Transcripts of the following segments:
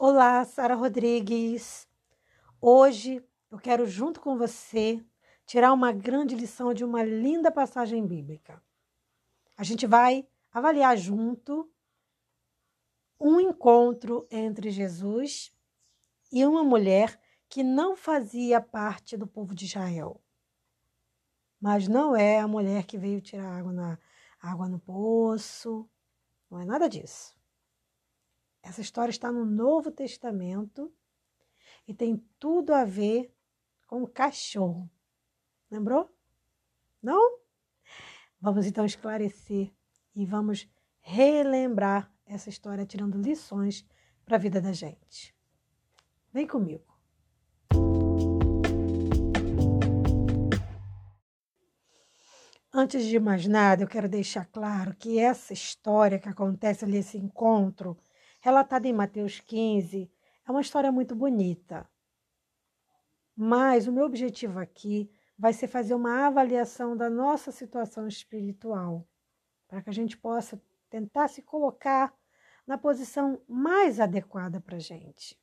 Olá, Sara Rodrigues. Hoje eu quero, junto com você, tirar uma grande lição de uma linda passagem bíblica. A gente vai avaliar junto um encontro entre Jesus e uma mulher que não fazia parte do povo de Israel. Mas não é a mulher que veio tirar água, na, água no poço, não é nada disso. Essa história está no Novo Testamento e tem tudo a ver com o cachorro. Lembrou? Não? Vamos então esclarecer e vamos relembrar essa história, tirando lições para a vida da gente. Vem comigo. Antes de mais nada, eu quero deixar claro que essa história que acontece ali, esse encontro, relatada em Mateus 15, é uma história muito bonita. Mas o meu objetivo aqui vai ser fazer uma avaliação da nossa situação espiritual, para que a gente possa tentar se colocar na posição mais adequada para a gente.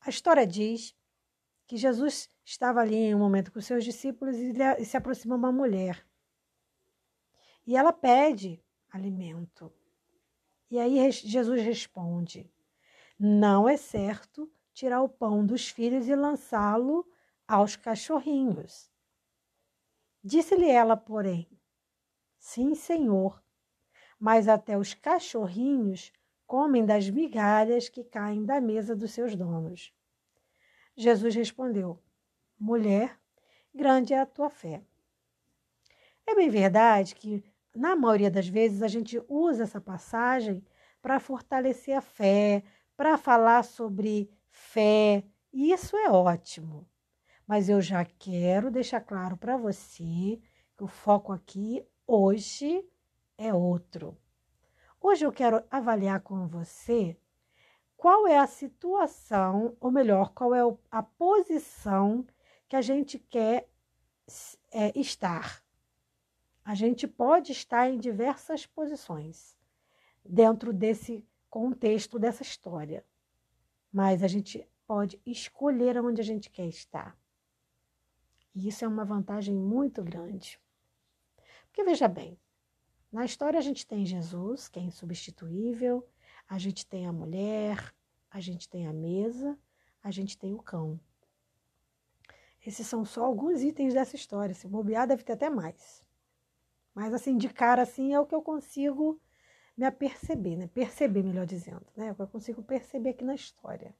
A história diz que Jesus estava ali em um momento com seus discípulos e se aproxima uma mulher. E ela pede alimento. E aí Jesus responde: Não é certo tirar o pão dos filhos e lançá-lo aos cachorrinhos. Disse-lhe ela, porém: Sim, Senhor, mas até os cachorrinhos comem das migalhas que caem da mesa dos seus donos. Jesus respondeu: Mulher, grande é a tua fé. É bem verdade que, na maioria das vezes, a gente usa essa passagem para fortalecer a fé, para falar sobre fé, e isso é ótimo. Mas eu já quero deixar claro para você que o foco aqui hoje é outro. Hoje eu quero avaliar com você qual é a situação, ou melhor, qual é a posição que a gente quer é, estar. A gente pode estar em diversas posições dentro desse contexto dessa história, mas a gente pode escolher onde a gente quer estar. E isso é uma vantagem muito grande. Porque veja bem, na história a gente tem Jesus, que é insubstituível, a gente tem a mulher, a gente tem a mesa, a gente tem o cão. Esses são só alguns itens dessa história. Se bobear, deve ter até mais. Mas assim, de cara assim, é o que eu consigo me aperceber, né? Perceber, melhor dizendo, né? É o que eu consigo perceber aqui na história.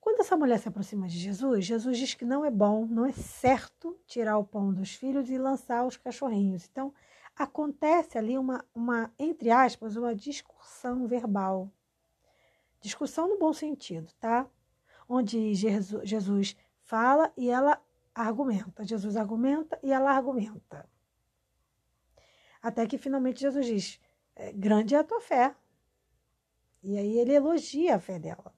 Quando essa mulher se aproxima de Jesus, Jesus diz que não é bom, não é certo tirar o pão dos filhos e lançar os cachorrinhos. Então, acontece ali uma, uma, entre aspas, uma discussão verbal. Discussão no bom sentido, tá? Onde Jesus fala e ela argumenta. Jesus argumenta e ela argumenta. Até que finalmente Jesus diz: é, grande é a tua fé. E aí ele elogia a fé dela.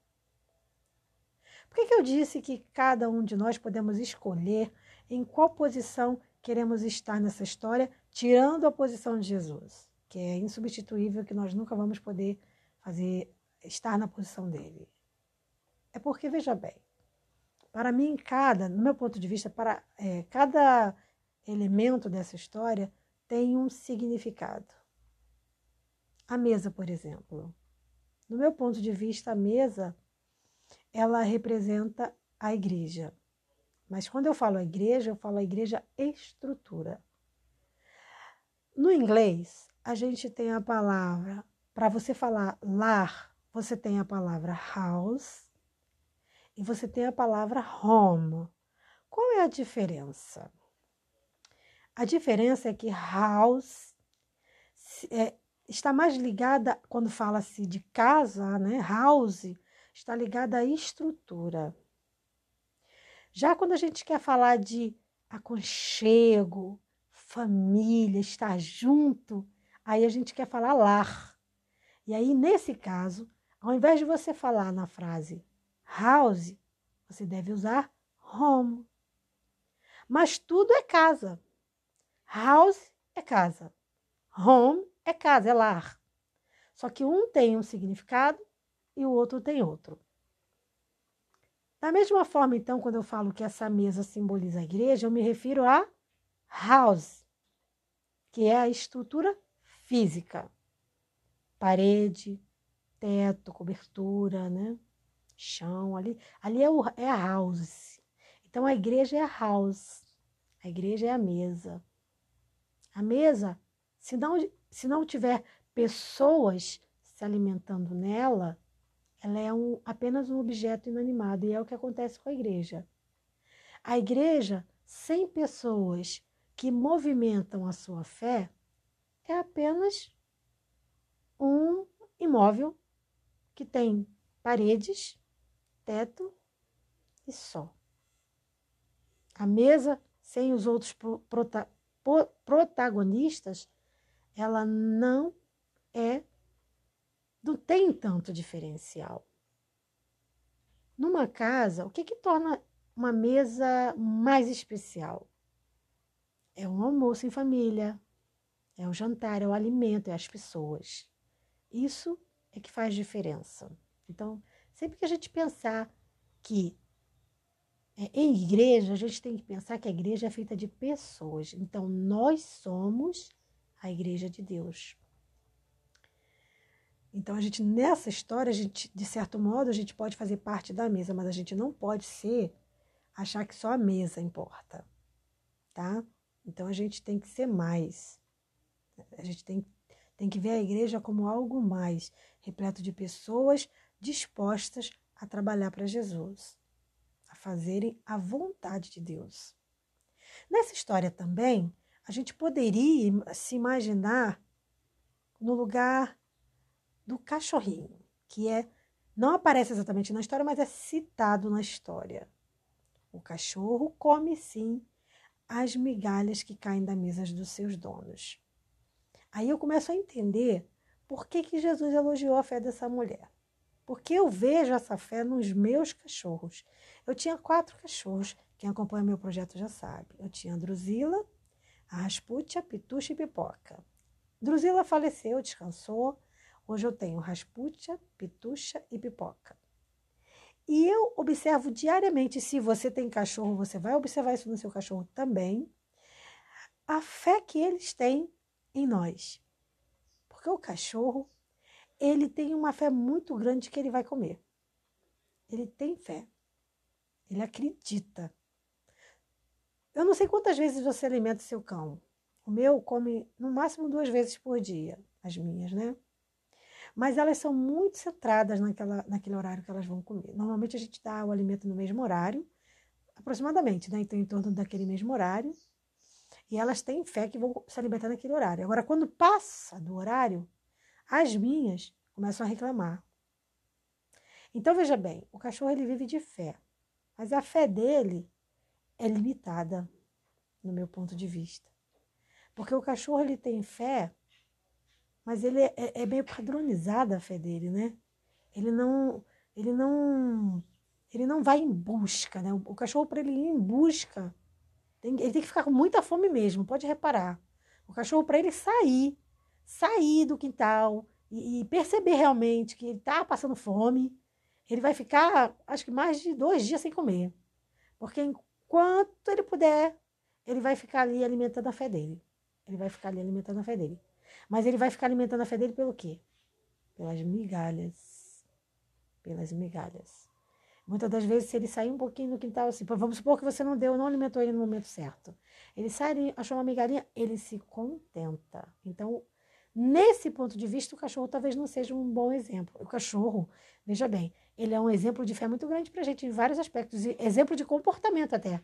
Por que, que eu disse que cada um de nós podemos escolher em qual posição queremos estar nessa história, tirando a posição de Jesus, que é insubstituível, que nós nunca vamos poder fazer estar na posição dele. É porque, veja bem, para mim, cada, no meu ponto de vista, para é, cada elemento dessa história tem um significado. A mesa, por exemplo. No meu ponto de vista, a mesa ela representa a igreja. Mas quando eu falo a igreja, eu falo a igreja estrutura. No inglês, a gente tem a palavra, para você falar lar, você tem a palavra house e você tem a palavra home. Qual é a diferença? A diferença é que house é, está mais ligada, quando fala-se de casa, né? House está ligada à estrutura. Já quando a gente quer falar de aconchego, família, estar junto, aí a gente quer falar lar. E aí, nesse caso, ao invés de você falar na frase house, você deve usar home. Mas tudo é casa. House é casa. Home é casa, é lar. Só que um tem um significado e o outro tem outro. Da mesma forma, então, quando eu falo que essa mesa simboliza a igreja, eu me refiro a house, que é a estrutura física. Parede, teto, cobertura, né? Chão, ali, ali é, o, é a house. Então a igreja é a house. A igreja é a mesa. A mesa, se não, se não tiver pessoas se alimentando nela, ela é um, apenas um objeto inanimado e é o que acontece com a igreja. A igreja, sem pessoas que movimentam a sua fé, é apenas um imóvel que tem paredes, teto e só. A mesa, sem os outros prota protagonistas, ela não é não tem tanto diferencial. Numa casa, o que, que torna uma mesa mais especial? É um almoço em família, é o jantar, é o alimento, é as pessoas. Isso é que faz diferença. Então, sempre que a gente pensar que é, em igreja, a gente tem que pensar que a igreja é feita de pessoas. Então, nós somos a igreja de Deus. Então a gente nessa história, a gente de certo modo a gente pode fazer parte da mesa, mas a gente não pode ser achar que só a mesa importa, tá? Então a gente tem que ser mais. A gente tem, tem que ver a igreja como algo mais, repleto de pessoas dispostas a trabalhar para Jesus, a fazerem a vontade de Deus. Nessa história também, a gente poderia se imaginar no lugar do cachorrinho, que é não aparece exatamente na história, mas é citado na história. O cachorro come sim as migalhas que caem da mesa dos seus donos. Aí eu começo a entender por que, que Jesus elogiou a fé dessa mulher. Porque eu vejo essa fé nos meus cachorros. Eu tinha quatro cachorros, quem acompanha meu projeto já sabe. Eu tinha a Drusila, a Rasputia, Pitucha e Pipoca. Drusila faleceu, descansou. Hoje eu tenho rasputia, pitucha e pipoca. E eu observo diariamente, se você tem cachorro, você vai observar isso no seu cachorro também, a fé que eles têm em nós. Porque o cachorro, ele tem uma fé muito grande que ele vai comer. Ele tem fé. Ele acredita. Eu não sei quantas vezes você alimenta seu cão. O meu come no máximo duas vezes por dia, as minhas, né? mas elas são muito centradas naquela, naquele horário que elas vão comer. Normalmente a gente dá o alimento no mesmo horário, aproximadamente, né? Então, em torno daquele mesmo horário. E elas têm fé que vão se alimentar naquele horário. Agora, quando passa do horário, as minhas começam a reclamar. Então, veja bem, o cachorro ele vive de fé, mas a fé dele é limitada, no meu ponto de vista. Porque o cachorro ele tem fé mas ele é, é, meio padronizada a fé dele, né? Ele não, ele não, ele não vai em busca, né? O, cachorro para ele ir em busca, ele tem que ficar com muita fome mesmo. Pode reparar. O cachorro para ele sair, sair do quintal e, perceber realmente que ele está passando fome, ele vai ficar, acho que mais de dois dias sem comer, porque enquanto ele puder, ele vai ficar ali alimentando a fé dele. Ele vai ficar ali alimentando a fé dele. Mas ele vai ficar alimentando a fé dele pelo quê? Pelas migalhas. Pelas migalhas. Muitas das vezes, se ele sair um pouquinho no quintal, assim, vamos supor que você não deu, não alimentou ele no momento certo. Ele sai, achou uma migalhinha, ele se contenta. Então, nesse ponto de vista, o cachorro talvez não seja um bom exemplo. O cachorro, veja bem, ele é um exemplo de fé muito grande para a gente em vários aspectos, exemplo de comportamento até.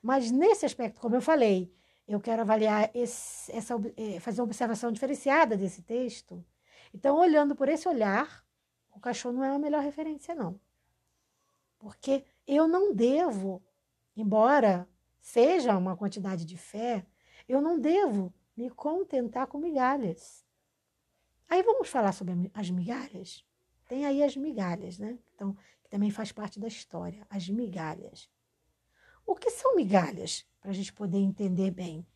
Mas nesse aspecto, como eu falei, eu quero avaliar esse, essa, eh, fazer uma observação diferenciada desse texto. Então, olhando por esse olhar, o cachorro não é a melhor referência, não. Porque eu não devo, embora seja uma quantidade de fé, eu não devo me contentar com migalhas. Aí vamos falar sobre as migalhas? Tem aí as migalhas, né? Então, que também faz parte da história, as migalhas. O que são migalhas? Para a gente poder entender bem.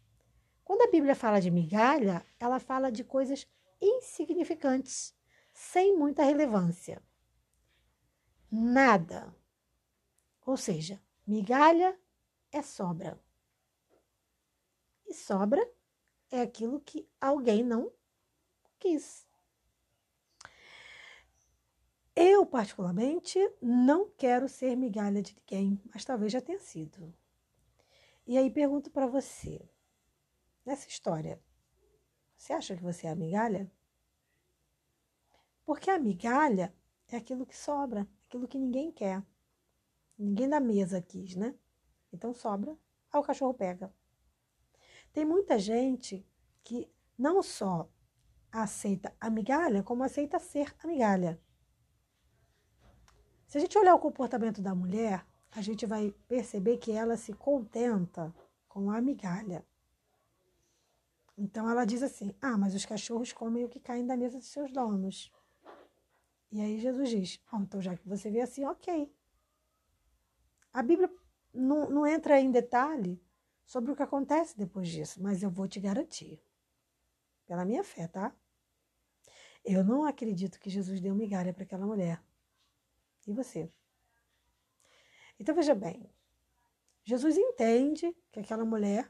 Quando a Bíblia fala de migalha, ela fala de coisas insignificantes, sem muita relevância. Nada. Ou seja, migalha é sobra. E sobra é aquilo que alguém não quis. Eu, particularmente, não quero ser migalha de ninguém, mas talvez já tenha sido. E aí pergunto para você, nessa história, você acha que você é a migalha? Porque a migalha é aquilo que sobra, aquilo que ninguém quer. Ninguém da mesa quis, né? Então sobra, aí o cachorro pega. Tem muita gente que não só aceita a migalha, como aceita ser a migalha. Se a gente olhar o comportamento da mulher, a gente vai perceber que ela se contenta com a migalha. Então ela diz assim: Ah, mas os cachorros comem o que caem da mesa dos seus donos. E aí Jesus diz: oh, então já que você vê assim, ok. A Bíblia não, não entra em detalhe sobre o que acontece depois disso, mas eu vou te garantir, pela minha fé, tá? Eu não acredito que Jesus deu migalha para aquela mulher. E você? Então veja bem, Jesus entende que aquela mulher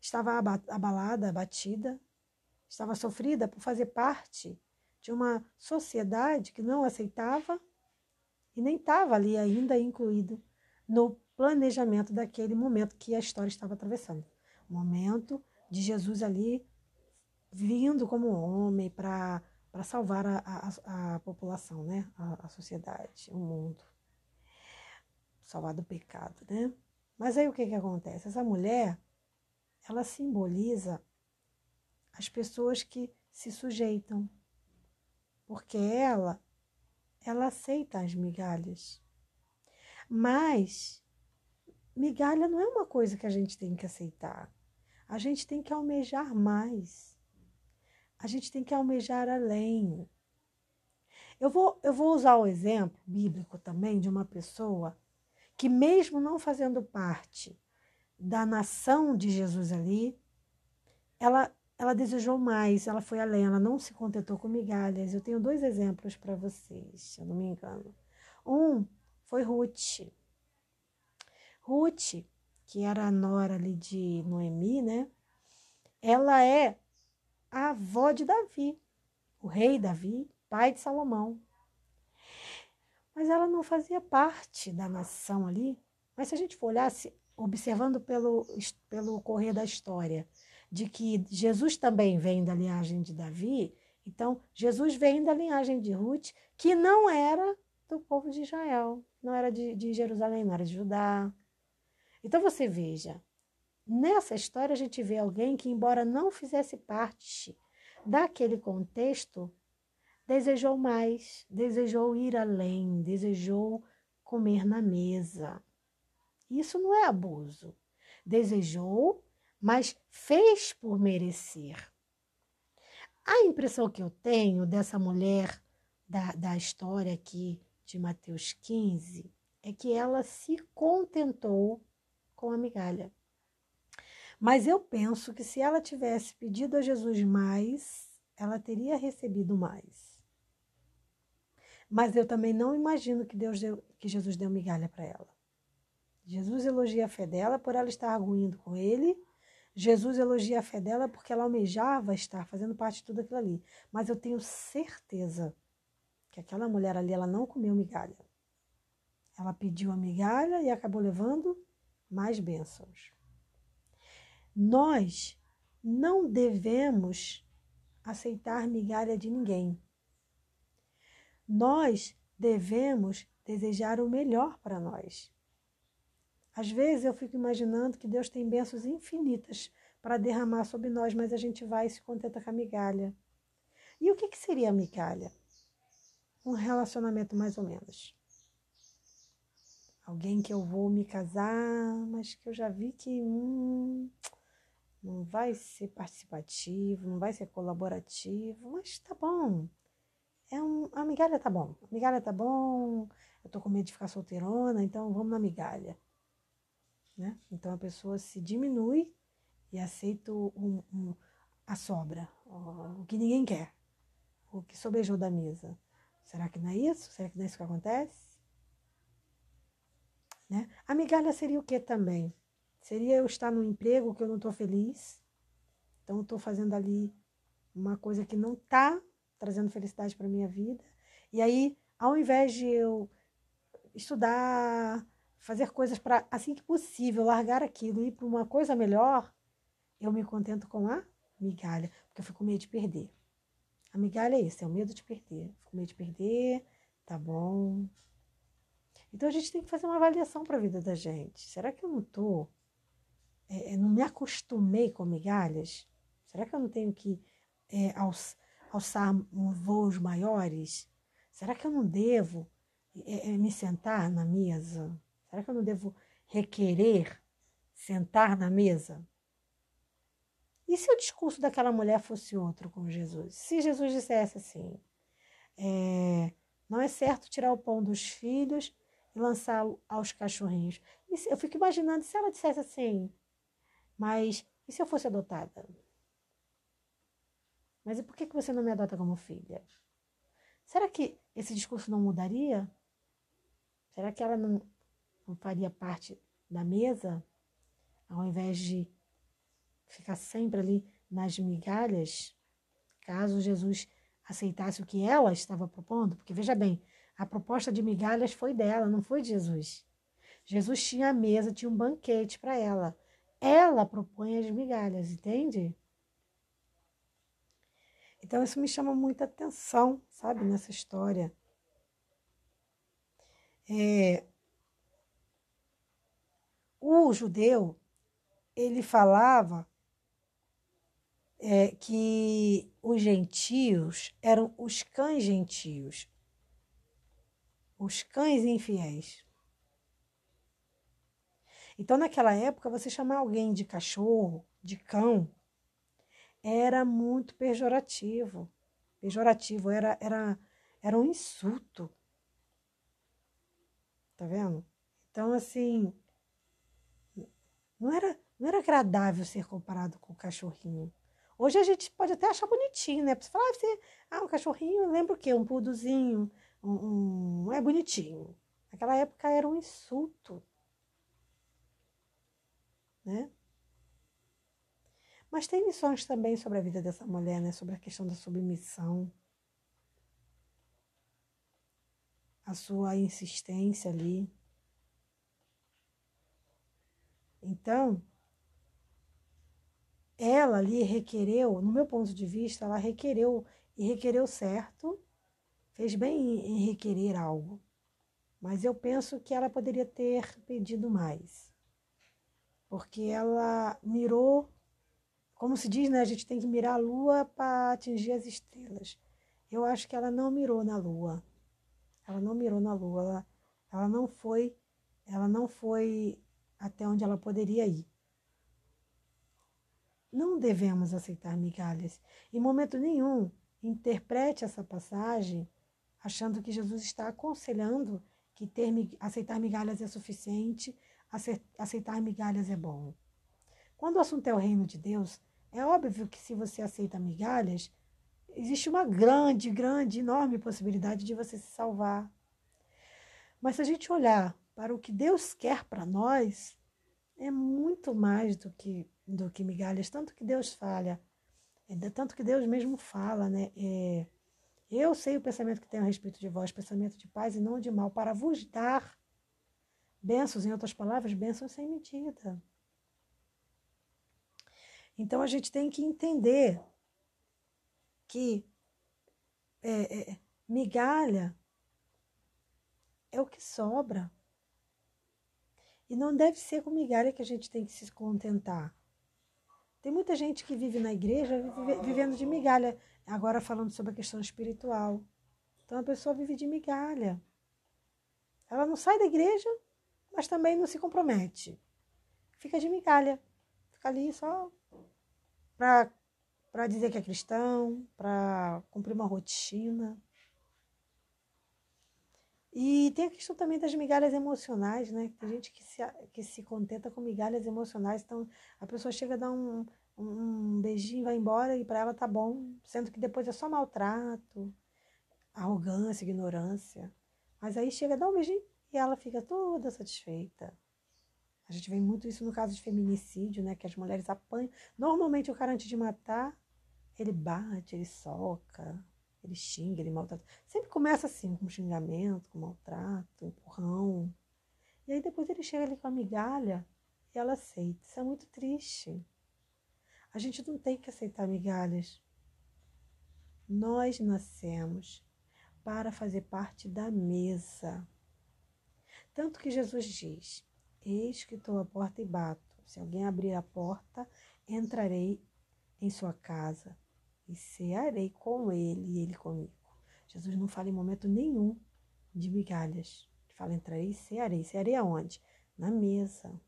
estava abalada, abatida, estava sofrida por fazer parte de uma sociedade que não aceitava e nem estava ali ainda incluído no planejamento daquele momento que a história estava atravessando. O momento de Jesus ali vindo como homem para salvar a, a, a, população, né? A, a, sociedade, o mundo. Salvar do pecado, né? Mas aí o que, que acontece? Essa mulher, ela simboliza as pessoas que se sujeitam. Porque ela, ela aceita as migalhas. Mas migalha não é uma coisa que a gente tem que aceitar. A gente tem que almejar mais a gente tem que almejar além. Eu vou, eu vou usar o exemplo bíblico também de uma pessoa que, mesmo não fazendo parte da nação de Jesus ali, ela, ela desejou mais, ela foi além, ela não se contentou com migalhas. Eu tenho dois exemplos para vocês, se eu não me engano. Um foi Ruth. Ruth, que era a nora ali de Noemi, né? Ela é a avó de Davi, o rei Davi, pai de Salomão. Mas ela não fazia parte da nação ali. Mas se a gente for olhar, observando pelo, pelo correr da história, de que Jesus também vem da linhagem de Davi, então Jesus vem da linhagem de Ruth, que não era do povo de Israel, não era de, de Jerusalém, não era de Judá. Então você veja, Nessa história, a gente vê alguém que, embora não fizesse parte daquele contexto, desejou mais, desejou ir além, desejou comer na mesa. Isso não é abuso. Desejou, mas fez por merecer. A impressão que eu tenho dessa mulher da, da história aqui de Mateus 15 é que ela se contentou com a migalha. Mas eu penso que se ela tivesse pedido a Jesus mais, ela teria recebido mais. Mas eu também não imagino que Deus deu, que Jesus deu migalha para ela. Jesus elogia a fé dela por ela estar arguindo com ele. Jesus elogia a fé dela porque ela almejava estar fazendo parte de tudo aquilo ali. Mas eu tenho certeza que aquela mulher ali ela não comeu migalha. Ela pediu a migalha e acabou levando mais bênçãos. Nós não devemos aceitar migalha de ninguém. Nós devemos desejar o melhor para nós. Às vezes eu fico imaginando que Deus tem bênçãos infinitas para derramar sobre nós, mas a gente vai e se contenta com a migalha. E o que, que seria a migalha? Um relacionamento mais ou menos. Alguém que eu vou me casar, mas que eu já vi que hum, não vai ser participativo, não vai ser colaborativo, mas tá bom. É um, a migalha tá bom. A migalha tá bom. Eu tô com medo de ficar solteirona, então vamos na migalha. Né? Então a pessoa se diminui e aceita um, um, a sobra, o que ninguém quer, o que sobejou da mesa. Será que não é isso? Será que não é isso que acontece? Né? A migalha seria o que também? Seria eu estar num emprego que eu não estou feliz, então estou fazendo ali uma coisa que não está trazendo felicidade para minha vida. E aí, ao invés de eu estudar, fazer coisas para, assim que possível, largar aquilo e ir para uma coisa melhor, eu me contento com a migalha, porque eu fico com medo de perder. A migalha é isso, é o medo de perder. Fico com medo de perder, tá bom. Então a gente tem que fazer uma avaliação para a vida da gente. Será que eu não tô, é, é, não me acostumei com migalhas? Será que eu não tenho que é, alç, alçar voos maiores? Será que eu não devo é, é, me sentar na mesa? Será que eu não devo requerer sentar na mesa? E se o discurso daquela mulher fosse outro com Jesus? Se Jesus dissesse assim: é, não é certo tirar o pão dos filhos lançá-lo aos cachorrinhos. Se, eu fico imaginando se ela dissesse assim: mas e se eu fosse adotada? Mas e por que, que você não me adota como filha? Será que esse discurso não mudaria? Será que ela não, não faria parte da mesa, ao invés de ficar sempre ali nas migalhas, caso Jesus aceitasse o que ela estava propondo, porque veja bem, a proposta de migalhas foi dela, não foi de Jesus. Jesus tinha a mesa, tinha um banquete para ela. Ela propõe as migalhas, entende? Então isso me chama muita atenção, sabe, nessa história. É, o judeu, ele falava é, que os gentios eram os cães gentios, os cães infiéis. Então, naquela época, você chamar alguém de cachorro, de cão, era muito pejorativo. Pejorativo, era, era, era um insulto. Tá vendo? Então, assim, não era, não era agradável ser comparado com o cachorrinho. Hoje a gente pode até achar bonitinho, né? Você fala, ah, você, ah um cachorrinho, lembra o quê? Um puduzinho, um, um, é bonitinho. Naquela época era um insulto, né? Mas tem lições também sobre a vida dessa mulher, né? Sobre a questão da submissão, a sua insistência ali. Então, ela ali requereu, no meu ponto de vista, ela requereu e requereu certo, fez bem em requerer algo. Mas eu penso que ela poderia ter pedido mais. Porque ela mirou, como se diz, né? A gente tem que mirar a lua para atingir as estrelas. Eu acho que ela não mirou na lua. Ela não mirou na lua. Ela, ela não foi, ela não foi até onde ela poderia ir. Não devemos aceitar migalhas. Em momento nenhum, interprete essa passagem achando que Jesus está aconselhando que ter, aceitar migalhas é suficiente, aceitar migalhas é bom. Quando o assunto é o reino de Deus, é óbvio que se você aceita migalhas, existe uma grande, grande, enorme possibilidade de você se salvar. Mas se a gente olhar para o que Deus quer para nós, é muito mais do que, do que migalhas. Tanto que Deus fala, é, tanto que Deus mesmo fala, né? É, eu sei o pensamento que tenho a respeito de vós, pensamento de paz e não de mal, para vos dar bênçãos, em outras palavras, bênçãos sem medida. Então a gente tem que entender que é, é, migalha é o que sobra. E não deve ser com migalha que a gente tem que se contentar. Tem muita gente que vive na igreja vive, vivendo de migalha. Agora falando sobre a questão espiritual. Então a pessoa vive de migalha. Ela não sai da igreja, mas também não se compromete. Fica de migalha. Fica ali só para dizer que é cristão, para cumprir uma rotina. E tem a questão também das migalhas emocionais, né? Tem gente que se, que se contenta com migalhas emocionais. Então, a pessoa chega a dar um, um beijinho, vai embora e para ela tá bom, sendo que depois é só maltrato, arrogância, ignorância. Mas aí chega, dá um beijinho e ela fica toda satisfeita. A gente vê muito isso no caso de feminicídio, né? Que as mulheres apanham. Normalmente o cara, antes de matar, ele bate, ele soca, ele xinga, ele maltrata. Sempre começa assim, com xingamento, com maltrato, empurrão. E aí depois ele chega ali com a migalha e ela aceita. Isso é muito triste. A gente não tem que aceitar migalhas. Nós nascemos para fazer parte da mesa. Tanto que Jesus diz: Eis que estou à porta e bato. Se alguém abrir a porta, entrarei em sua casa e cearei com ele e ele comigo. Jesus não fala em momento nenhum de migalhas. Ele fala: entrarei e cearei. Cearei aonde? Na mesa.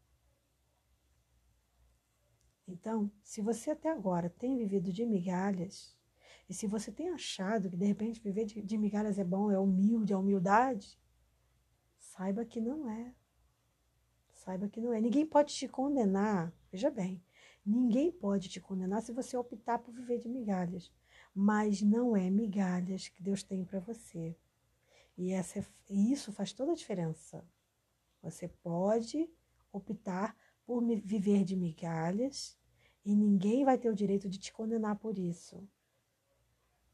Então, se você até agora tem vivido de migalhas, e se você tem achado que de repente viver de, de migalhas é bom, é humilde, é humildade, saiba que não é. Saiba que não é. Ninguém pode te condenar, veja bem, ninguém pode te condenar se você optar por viver de migalhas. Mas não é migalhas que Deus tem para você. E essa, é, isso faz toda a diferença. Você pode optar por viver de migalhas e ninguém vai ter o direito de te condenar por isso.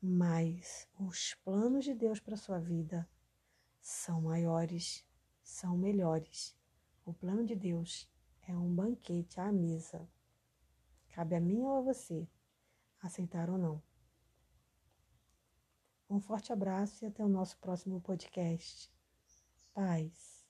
Mas os planos de Deus para sua vida são maiores, são melhores. O plano de Deus é um banquete à mesa. Cabe a mim ou a você aceitar ou não. Um forte abraço e até o nosso próximo podcast. Paz.